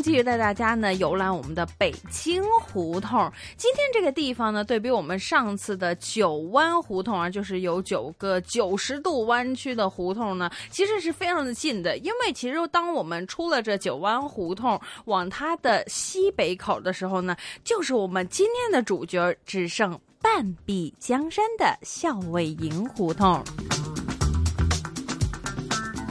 继续带大家呢游览我们的北京胡同。今天这个地方呢，对比我们上次的九弯胡同啊，就是有九个九十度弯曲的胡同呢，其实是非常的近的。因为其实当我们出了这九弯胡同，往它的西北口的时候呢，就是我们今天的主角只剩半壁江山的校尉营胡同。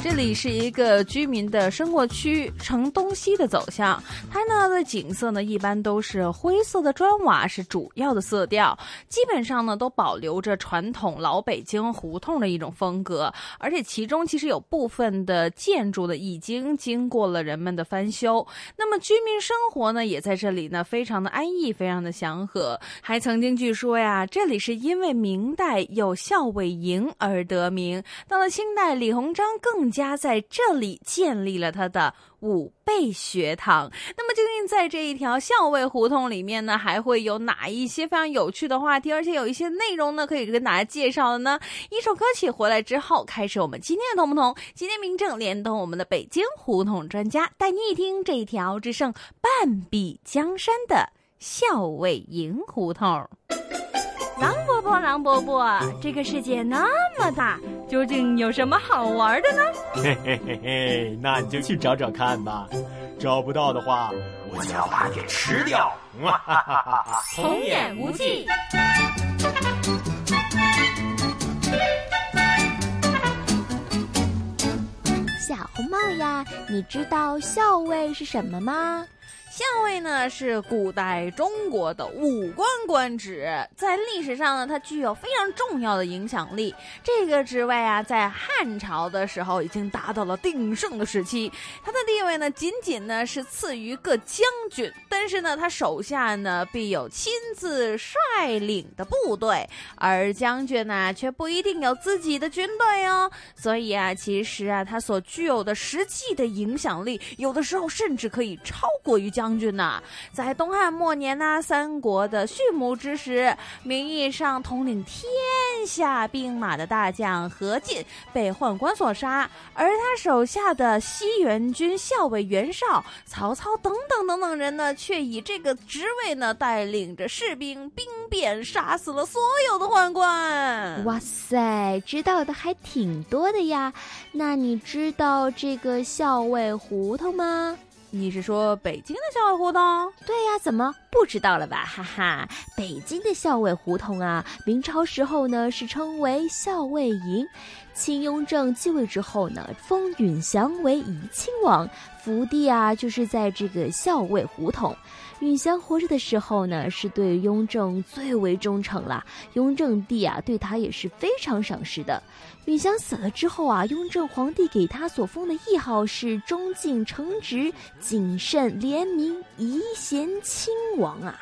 这里是一个居民的生活区，呈东西的走向。它呢的景色呢，一般都是灰色的砖瓦是主要的色调，基本上呢都保留着传统老北京胡同的一种风格。而且其中其实有部分的建筑呢，已经经过了人们的翻修。那么居民生活呢，也在这里呢，非常的安逸，非常的祥和。还曾经据说呀，这里是因为明代有校尉营而得名。到了清代，李鸿章更。家在这里建立了他的武备学堂。那么，究竟在这一条校尉胡同里面呢，还会有哪一些非常有趣的话题？而且有一些内容呢，可以跟大家介绍的呢？一首歌曲回来之后，开始我们今天的同不同？今天明正连同我们的北京胡同专家，带你一听这一条只剩半壁江山的校尉营胡同。狼伯伯，狼伯伯，这个世界那么大，究竟有什么好玩的呢？嘿嘿嘿嘿，那你就去找找看吧。找不到的话，我就要把你给吃掉。哈哈哈哈童言无忌。小红帽呀，你知道校尉是什么吗？相位呢是古代中国的武官官职，在历史上呢，它具有非常重要的影响力。这个职位啊，在汉朝的时候已经达到了鼎盛的时期，他的地位呢，仅仅呢是次于各将军。但是呢，他手下呢必有亲自率领的部队，而将军呢却不一定有自己的军队哦。所以啊，其实啊，他所具有的实际的影响力，有的时候甚至可以超过于将。将军呐，在东汉末年呢，三国的畜牧之时，名义上统领天下兵马的大将何进被宦官所杀，而他手下的西元军校尉袁绍、曹操等等等等人呢，却以这个职位呢，带领着士兵兵变，杀死了所有的宦官。哇塞，知道的还挺多的呀！那你知道这个校尉胡同吗？你是说北京的校尉胡同？对呀，怎么不知道了吧？哈哈，北京的校尉胡同啊，明朝时候呢是称为校尉营。清雍正继位之后呢，封允祥为怡亲王，福地啊就是在这个校尉胡同。允祥活着的时候呢，是对雍正最为忠诚了。雍正帝啊，对他也是非常赏识的。允祥死了之后啊，雍正皇帝给他所封的谥号是忠敬诚直、谨慎廉明、仪贤亲王啊。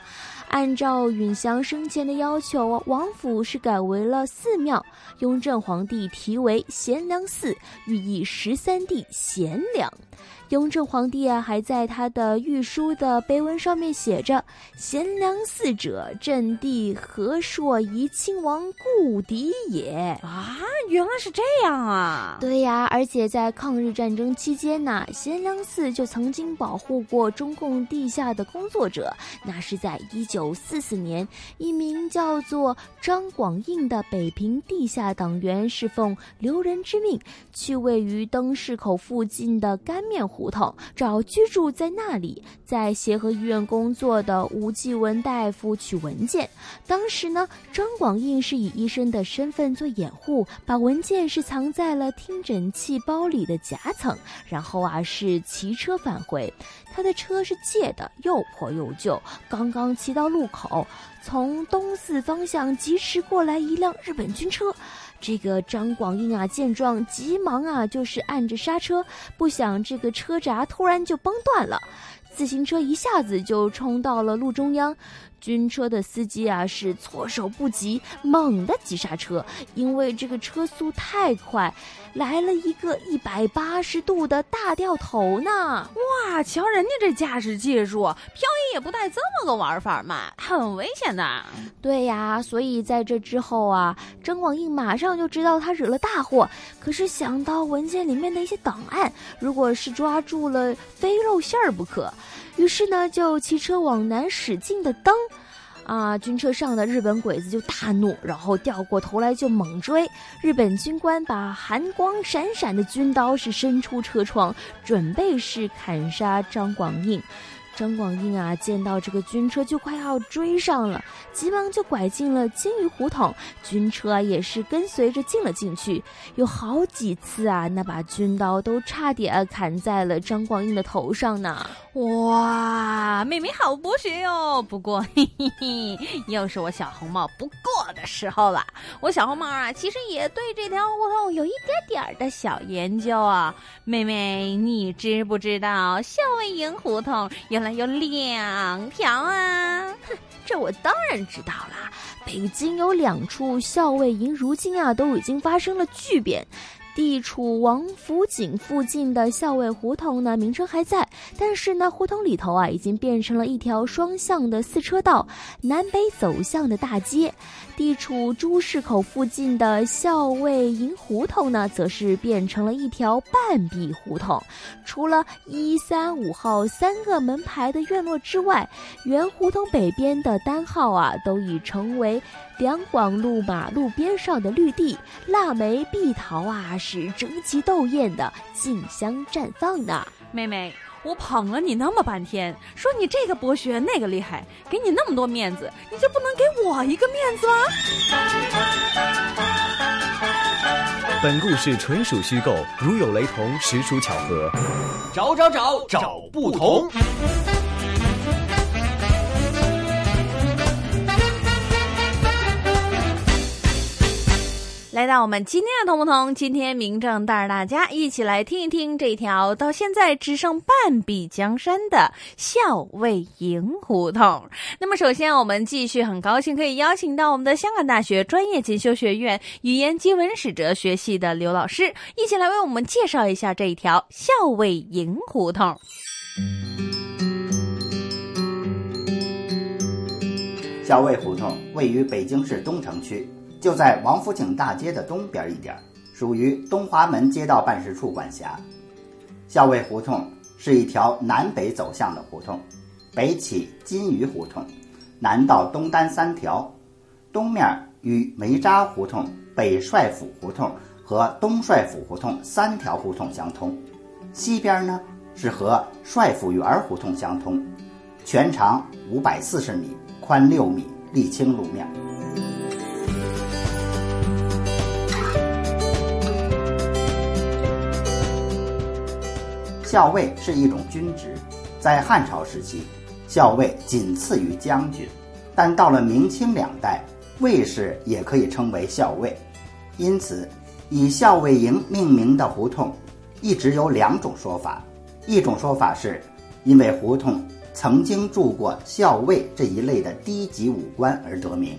按照允祥生前的要求，王府是改为了寺庙，雍正皇帝题为贤良寺，寓意十三弟贤良。雍正皇帝啊，还在他的御书的碑文上面写着：“贤良嗣者，朕帝和硕怡亲王故敌也。”啊，原来是这样啊！对呀，而且在抗日战争期间呢，贤良寺就曾经保护过中共地下的工作者。那是在一九四四年，一名叫做张广应的北平地下党员，是奉留人之命，去位于灯市口附近的干面湖。胡同找居住在那里，在协和医院工作的吴继文大夫取文件。当时呢，张广应是以医生的身份做掩护，把文件是藏在了听诊器包里的夹层，然后啊是骑车返回。他的车是借的，又破又旧。刚刚骑到路口，从东四方向疾驰过来一辆日本军车。这个张广英啊，见状急忙啊，就是按着刹车，不想这个车闸突然就崩断了，自行车一下子就冲到了路中央。军车的司机啊是措手不及，猛地急刹车，因为这个车速太快，来了一个一百八十度的大掉头呢！哇，瞧人家这驾驶技术，漂移也不带这么个玩法嘛，很危险的。对呀，所以在这之后啊，张广印马上就知道他惹了大祸。可是想到文件里面的一些档案，如果是抓住了，非露馅儿不可。于是呢，就骑车往南使劲的蹬，啊，军车上的日本鬼子就大怒，然后掉过头来就猛追。日本军官把寒光闪闪的军刀是伸出车窗，准备是砍杀张广印。张广英啊，见到这个军车就快要追上了，急忙就拐进了金鱼胡同，军车啊也是跟随着进了进去。有好几次啊，那把军刀都差点砍在了张广英的头上呢。哇，妹妹好博学哟！不过，嘿嘿嘿，又是我小红帽不过的时候了。我小红帽啊，其实也对这条胡同有一点点的小研究啊。妹妹，你知不知道校尉营胡同有？两条啊！哼，这我当然知道啦。北京有两处校尉营，如今啊都已经发生了巨变。地处王府井附近的校尉胡同呢，名称还在，但是呢，胡同里头啊已经变成了一条双向的四车道，南北走向的大街。地处朱市口附近的校尉营胡同呢，则是变成了一条半壁胡同。除了一三五号三个门牌的院落之外，原胡同北边的单号啊，都已成为两广路马路边上的绿地，腊梅、碧桃啊，是争奇斗艳的竞相绽放呢。妹妹。我捧了你那么半天，说你这个博学那个厉害，给你那么多面子，你就不能给我一个面子吗？本故事纯属虚构，如有雷同，实属巧合。找找找找不同。来到我们今天的同不同，今天明正带着大家一起来听一听这条到现在只剩半壁江山的校尉营胡同。那么，首先我们继续很高兴可以邀请到我们的香港大学专业进修学院语言及文史哲学系的刘老师，一起来为我们介绍一下这一条校尉营胡同。校尉胡同位于北京市东城区。就在王府井大街的东边一点，属于东华门街道办事处管辖。校尉胡同是一条南北走向的胡同，北起金鱼胡同，南到东单三条，东面与梅渣胡同、北帅府胡同和东帅府胡同三条胡同相通，西边呢是和帅府园胡同相通，全长五百四十米，宽六米，沥青路面。校尉是一种军职，在汉朝时期，校尉仅次于将军，但到了明清两代，卫士也可以称为校尉。因此，以校尉营命名的胡同，一直有两种说法：一种说法是，因为胡同曾经住过校尉这一类的低级武官而得名；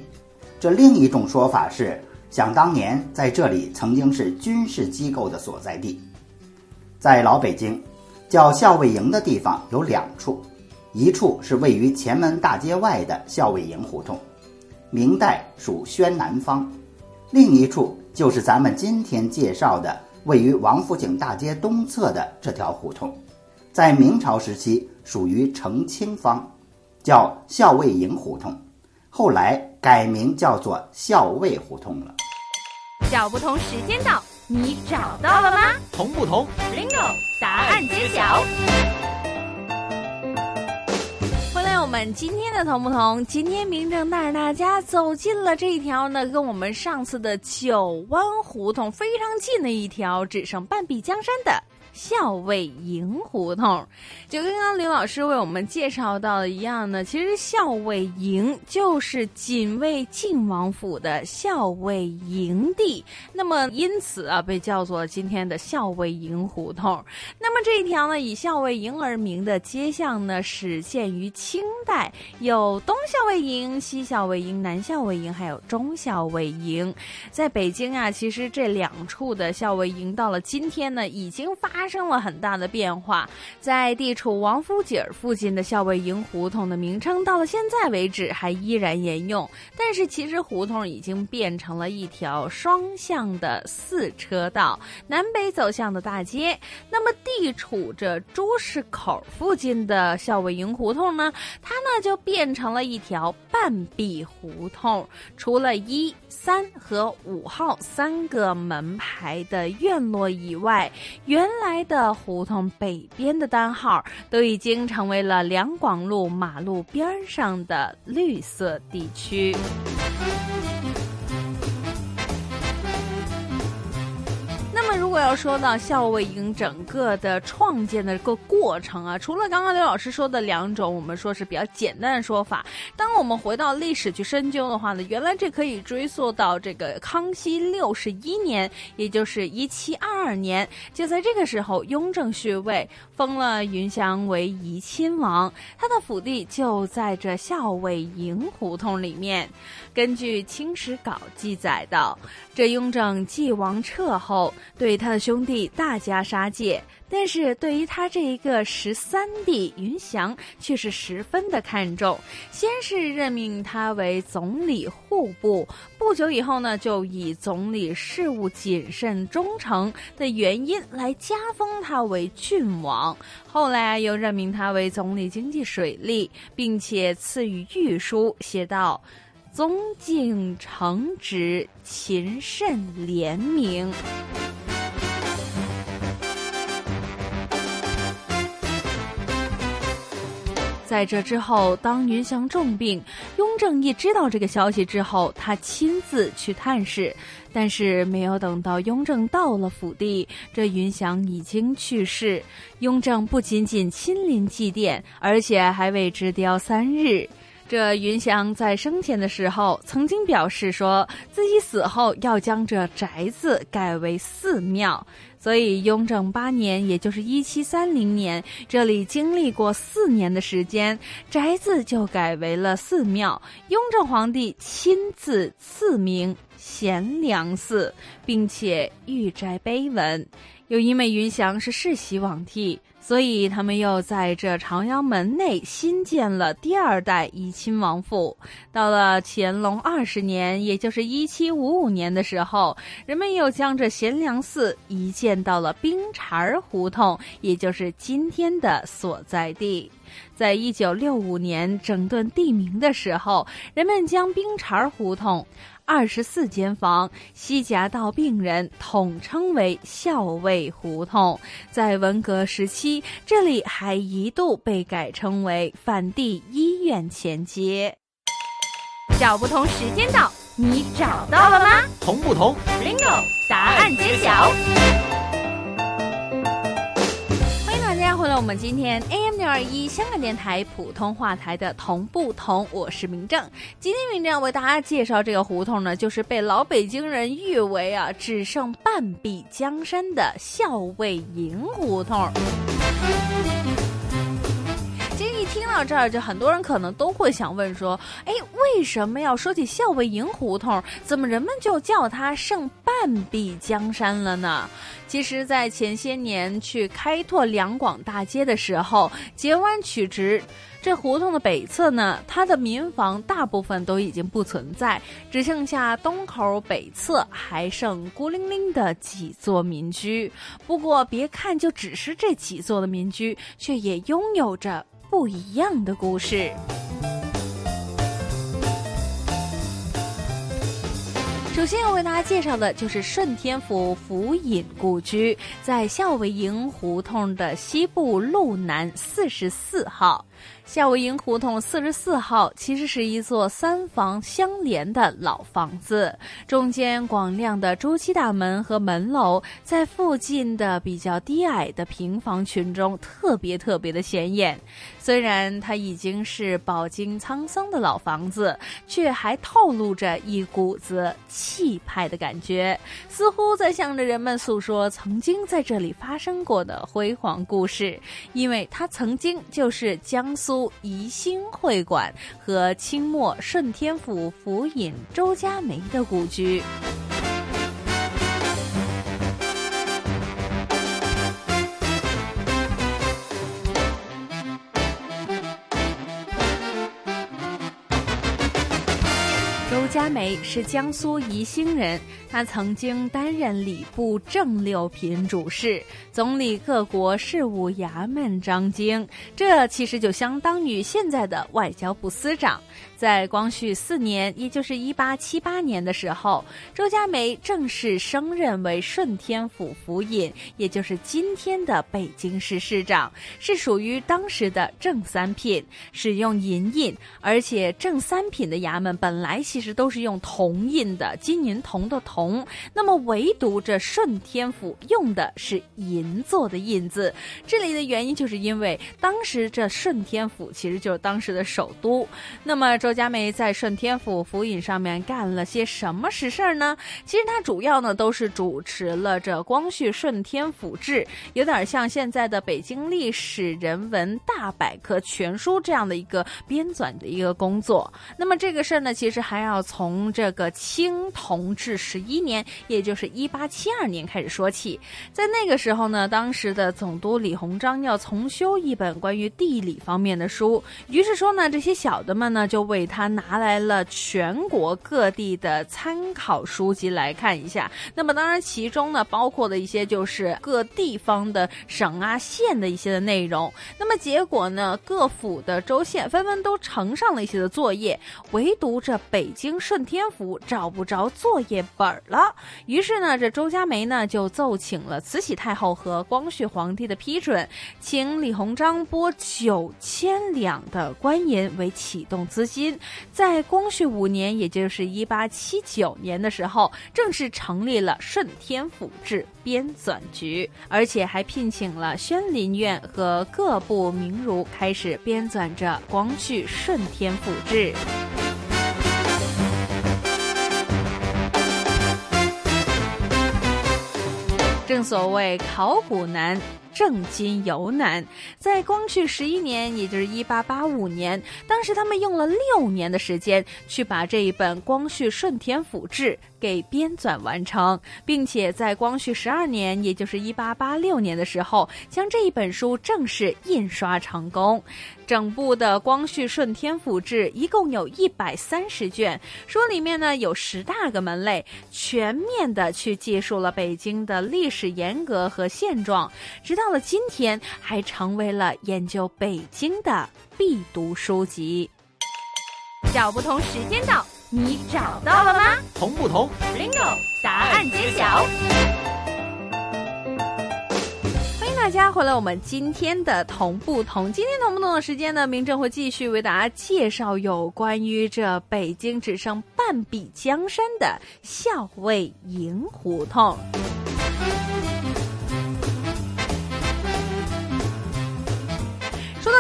这另一种说法是，想当年在这里曾经是军事机构的所在地，在老北京。叫校尉营的地方有两处，一处是位于前门大街外的校尉营胡同，明代属宣南方；另一处就是咱们今天介绍的位于王府井大街东侧的这条胡同，在明朝时期属于澄清方，叫校尉营胡同，后来改名叫做校尉胡同了。小不同时间到。你找到了吗？同不同？Ringo，答案揭晓。回来，我们今天的同不同？今天明正带着大家走进了这一条呢，跟我们上次的九湾胡同非常近的一条，只剩半壁江山的校尉营胡同。就跟刚刚刘老师为我们介绍到的一样呢，其实校尉营就是警卫晋王府的校尉营地，那么因此啊，被叫做今天的校尉营胡同。那么这一条呢，以校尉营而名的街巷呢，始建于清代，有东校尉营、西校尉营、南校尉营，还有中校尉营。在北京啊，其实这两处的校尉营到了今天呢，已经发发生了很大的变化。在地处王府井附近的校尉营胡同的名称，到了现在为止还依然沿用。但是其实胡同已经变成了一条双向的四车道，南北走向的大街。那么地处着朱市口附近的校尉营胡同呢，它呢就变成了一条半壁胡同，除了一、三和五号三个门牌的院落以外，原来的胡同北边的单号都已经成为了两广路马路边上的绿色地区。果要说到校尉营整个的创建的这个过程啊，除了刚刚刘老师说的两种，我们说是比较简单的说法。当我们回到历史去深究的话呢，原来这可以追溯到这个康熙六十一年，也就是一七二二年。就在这个时候，雍正续位，封了云祥为怡亲王，他的府地就在这校尉营胡同里面。根据《清史稿》记载道，这雍正继王撤后，对他的兄弟大加杀戒，但是对于他这一个十三弟云祥却是十分的看重。先是任命他为总理户部，不久以后呢，就以总理事务谨慎忠诚的原因来加封他为郡王。后来又任命他为总理经济水利，并且赐予御书，写道。宗敬诚直，勤慎廉明。在这之后，当云祥重病，雍正一知道这个消息之后，他亲自去探视，但是没有等到雍正到了府地，这云祥已经去世。雍正不仅仅亲临祭奠，而且还为之雕三日。这云祥在生前的时候曾经表示说，自己死后要将这宅子改为寺庙。所以雍正八年，也就是一七三零年，这里经历过四年的时间，宅子就改为了寺庙。雍正皇帝亲自赐名贤良寺，并且御斋碑文。又因为云祥是世袭罔替。所以他们又在这朝阳门内新建了第二代怡亲王府。到了乾隆二十年，也就是一七五五年的时候，人们又将这贤良寺移建到了冰碴儿胡同，也就是今天的所在地。在一九六五年整顿地名的时候，人们将冰碴儿胡同。二十四间房，西夹道病人统称为校尉胡同。在文革时期，这里还一度被改称为反帝医院前街。找不同时间到，你找到了吗？同不同？Bingo，答案揭晓。我们今天 AM 六二一香港电台普通话台的同不同，我是明正。今天明正为大家介绍这个胡同呢，就是被老北京人誉为啊只剩半壁江山的校尉营胡同。听到这儿，就很多人可能都会想问说：哎，为什么要说起校尉营胡同，怎么人们就叫它剩半壁江山了呢？其实，在前些年去开拓两广大街的时候，截弯取直，这胡同的北侧呢，它的民房大部分都已经不存在，只剩下东口北侧还剩孤零零的几座民居。不过，别看就只是这几座的民居，却也拥有着不一样的故事。首先要为大家介绍的就是顺天府府尹故居，在孝为营胡同的西部路南四十四号。校尉营胡同四十四号其实是一座三房相连的老房子，中间广亮的朱漆大门和门楼，在附近的比较低矮的平房群中特别特别的显眼。虽然它已经是饱经沧桑的老房子，却还透露着一股子气派的感觉，似乎在向着人们诉说曾经在这里发生过的辉煌故事。因为它曾经就是江苏宜兴会馆和清末顺天府府尹周家梅的故居。佳梅是江苏宜兴人，他曾经担任礼部正六品主事、总理各国事务衙门张京，这其实就相当于现在的外交部司长。在光绪四年，也就是一八七八年的时候，周家梅正式升任为顺天府府尹，也就是今天的北京市市长，是属于当时的正三品，使用银印，而且正三品的衙门本来其实都是用铜印的，金银铜的铜，那么唯独这顺天府用的是银做的印字，这里的原因就是因为当时这顺天府其实就是当时的首都，那么周。家梅在顺天府府尹上面干了些什么实事儿呢？其实他主要呢都是主持了这《光绪顺天府志》，有点像现在的《北京历史人文大百科全书》这样的一个编纂的一个工作。那么这个事儿呢，其实还要从这个清同治十一年，也就是一八七二年开始说起。在那个时候呢，当时的总督李鸿章要重修一本关于地理方面的书，于是说呢，这些小的们呢就为为他拿来了全国各地的参考书籍来看一下，那么当然其中呢包括的一些就是各地方的省啊县的一些的内容。那么结果呢，各府的州县纷纷都呈上了一些的作业，唯独这北京顺天府找不着作业本了。于是呢，这周家梅呢就奏请了慈禧太后和光绪皇帝的批准，请李鸿章拨九千两的官银为启动资金。在光绪五年，也就是一八七九年的时候，正式成立了顺天府志编纂局，而且还聘请了宣林院和各部名儒，开始编纂着《光绪顺天府志》。正所谓考古难。正经游难，在光绪十一年，也就是一八八五年，当时他们用了六年的时间去把这一本《光绪顺天府志》给编纂完成，并且在光绪十二年，也就是一八八六年的时候，将这一本书正式印刷成功。整部的《光绪顺天府志》一共有一百三十卷，书里面呢有十大个门类，全面的去记述了北京的历史沿革和现状，直到。了今天，还成为了研究北京的必读书籍。小不同时间到，你找到了吗？同不同？Bingo！答案揭晓。欢迎大家回来，我们今天的同不同。今天同不同的时间呢？明正会继续为大家介绍有关于这北京只剩半壁江山的校尉营胡同。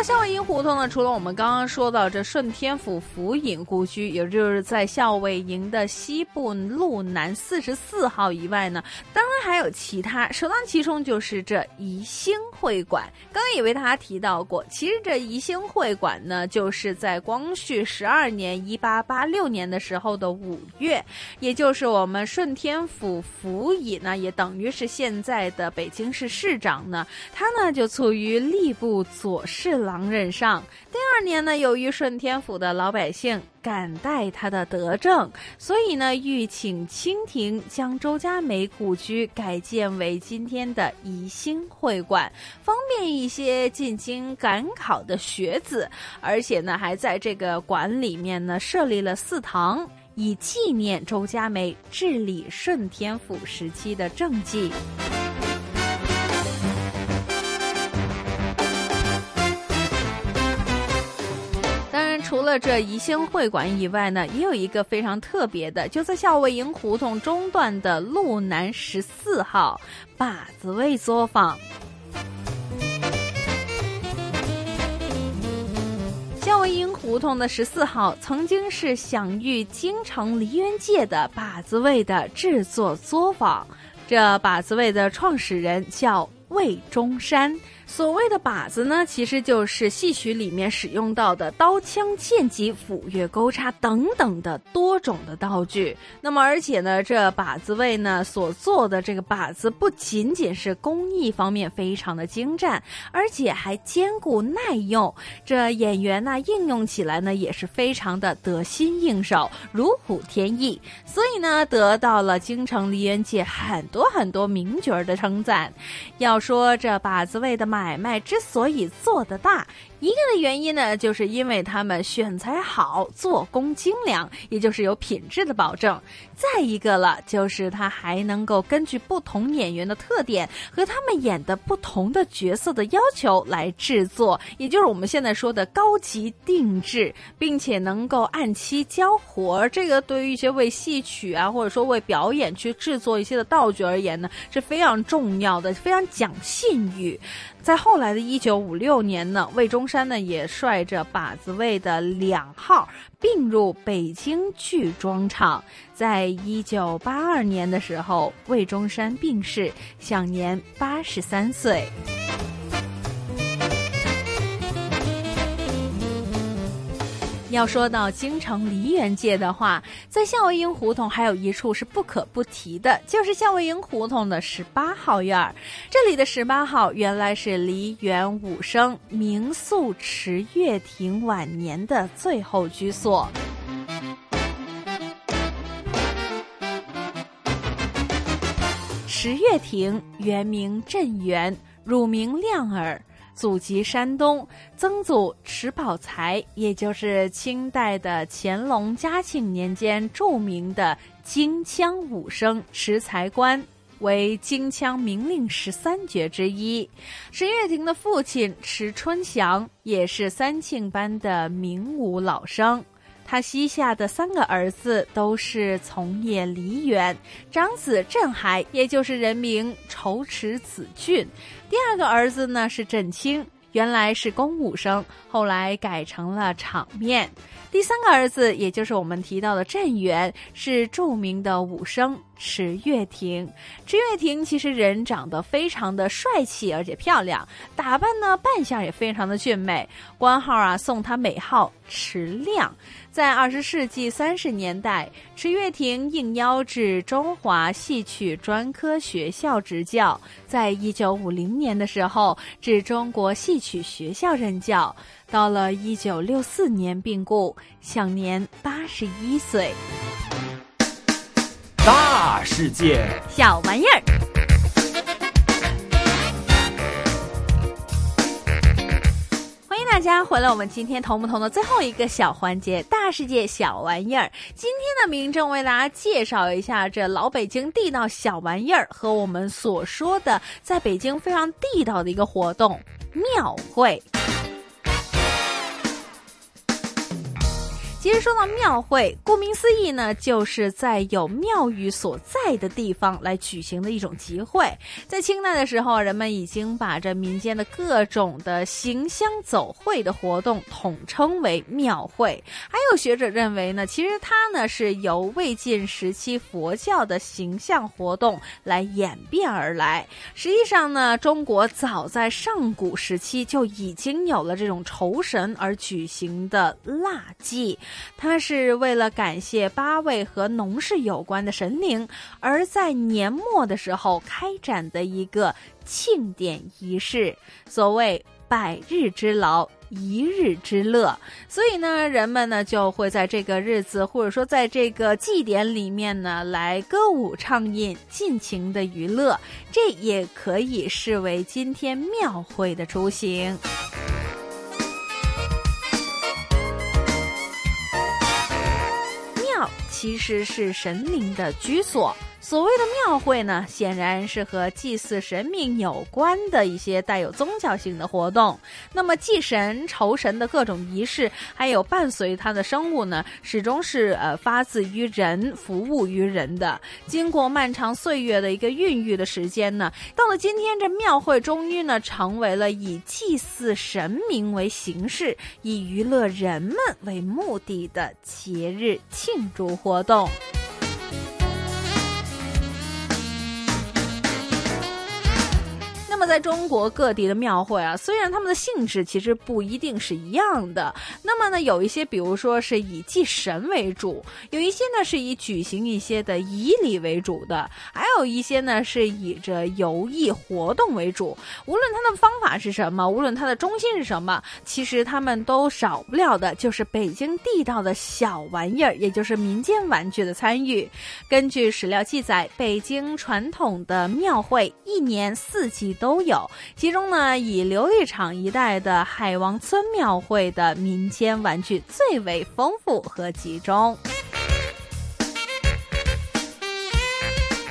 说到校尉营胡同呢，除了我们刚刚说到这顺天府府尹故居，也就是在校尉营的西部路南四十四号以外呢，当然还有其他。首当其冲就是这宜兴会馆。刚刚也为大家提到过，其实这宜兴会馆呢，就是在光绪十二年（一八八六年）的时候的五月，也就是我们顺天府府尹呢，也等于是现在的北京市市长呢，他呢就处于吏部左侍。郎任上，第二年呢，由于顺天府的老百姓感戴他的德政，所以呢，欲请清廷将周家梅故居改建为今天的宜兴会馆，方便一些进京赶考的学子，而且呢，还在这个馆里面呢设立了祠堂。以纪念周家梅治理顺天府时期的政绩。除了这宜兴会馆以外呢，也有一个非常特别的，就在校尉营胡同中段的路南十四号把子味作坊。校尉营胡同的十四号曾经是享誉京城梨园界的把子味的制作作坊，这把子味的创始人叫魏中山。所谓的靶子呢，其实就是戏曲里面使用到的刀枪剑戟斧钺钩叉等等的多种的道具。那么，而且呢，这靶子位呢所做的这个靶子，不仅仅是工艺方面非常的精湛，而且还坚固耐用。这演员呢应用起来呢也是非常的得心应手，如虎添翼。所以呢，得到了京城梨园界很多很多名角儿的称赞。要说这把子位的买。卖之所以做得大。一个的原因呢，就是因为他们选材好，做工精良，也就是有品质的保证。再一个了，就是他还能够根据不同演员的特点和他们演的不同的角色的要求来制作，也就是我们现在说的高级定制，并且能够按期交活。这个对于一些为戏曲啊，或者说为表演去制作一些的道具而言呢，是非常重要的，非常讲信誉。在后来的一九五六年呢，魏忠。山呢也率着把子位的两号并入北京剧装厂。在一九八二年的时候，魏忠山病逝，享年八十三岁。要说到京城梨园界的话，在校尉营胡同还有一处是不可不提的，就是校尉营胡同的十八号院儿。这里的十八号原来是梨园武生明宿池月亭晚年的最后居所。池月亭原名镇元，乳名亮儿。祖籍山东，曾祖迟宝才，也就是清代的乾隆、嘉庆年间著名的京腔武生迟才官，为京腔名令十三绝之一。池月亭的父亲迟春祥也是三庆班的名武老生。他膝下的三个儿子都是从业梨园，长子镇海，也就是人名仇池子俊；第二个儿子呢是镇清，原来是公武生，后来改成了场面；第三个儿子，也就是我们提到的镇元，是著名的武生。池月亭，池月亭其实人长得非常的帅气，而且漂亮，打扮呢扮相也非常的俊美。官号啊送他美号池亮。在二十世纪三十年代，池月亭应邀至中华戏曲专科学校执教。在一九五零年的时候，至中国戏曲学校任教。到了一九六四年病故，享年八十一岁。大世界，小玩意儿。欢迎大家回来，我们今天同不同的最后一个小环节——大世界小玩意儿。今天的民政为大家介绍一下这老北京地道小玩意儿和我们所说的在北京非常地道的一个活动——庙会。其实说到庙会，顾名思义呢，就是在有庙宇所在的地方来举行的一种集会。在清代的时候，人们已经把这民间的各种的行香走会的活动统称为庙会。还有学者认为呢，其实它呢是由魏晋时期佛教的形象活动来演变而来。实际上呢，中国早在上古时期就已经有了这种酬神而举行的腊祭。它是为了感谢八位和农事有关的神灵，而在年末的时候开展的一个庆典仪式。所谓百日之劳，一日之乐，所以呢，人们呢就会在这个日子，或者说在这个祭典里面呢，来歌舞畅饮，尽情的娱乐。这也可以视为今天庙会的雏形。其实是神灵的居所。所谓的庙会呢，显然是和祭祀神明有关的一些带有宗教性的活动。那么祭神、酬神的各种仪式，还有伴随它的生物呢，始终是呃发自于人、服务于人的。经过漫长岁月的一个孕育的时间呢，到了今天，这庙会终于呢成为了以祭祀神明为形式、以娱乐人们为目的的节日庆祝活动。么，在中国各地的庙会啊，虽然他们的性质其实不一定是一样的。那么呢，有一些，比如说是以祭神为主，有一些呢是以举行一些的仪礼为主的，还有一些呢是以着游艺活动为主。无论它的方法是什么，无论它的中心是什么，其实他们都少不了的就是北京地道的小玩意儿，也就是民间玩具的参与。根据史料记载，北京传统的庙会一年四季都都有，其中呢，以琉璃厂一带的海王村庙会的民间玩具最为丰富和集中。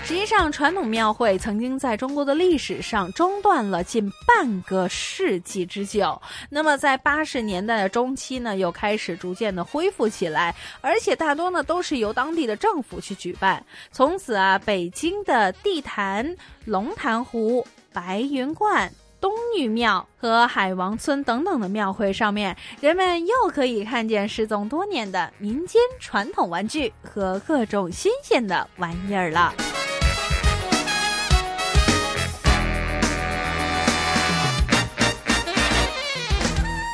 实际上，传统庙会曾经在中国的历史上中断了近半个世纪之久。那么，在八十年代的中期呢，又开始逐渐的恢复起来，而且大多呢都是由当地的政府去举办。从此啊，北京的地坛、龙潭湖、白云观。东女庙和海王村等等的庙会上面，人们又可以看见失踪多年的民间传统玩具和各种新鲜的玩意儿了。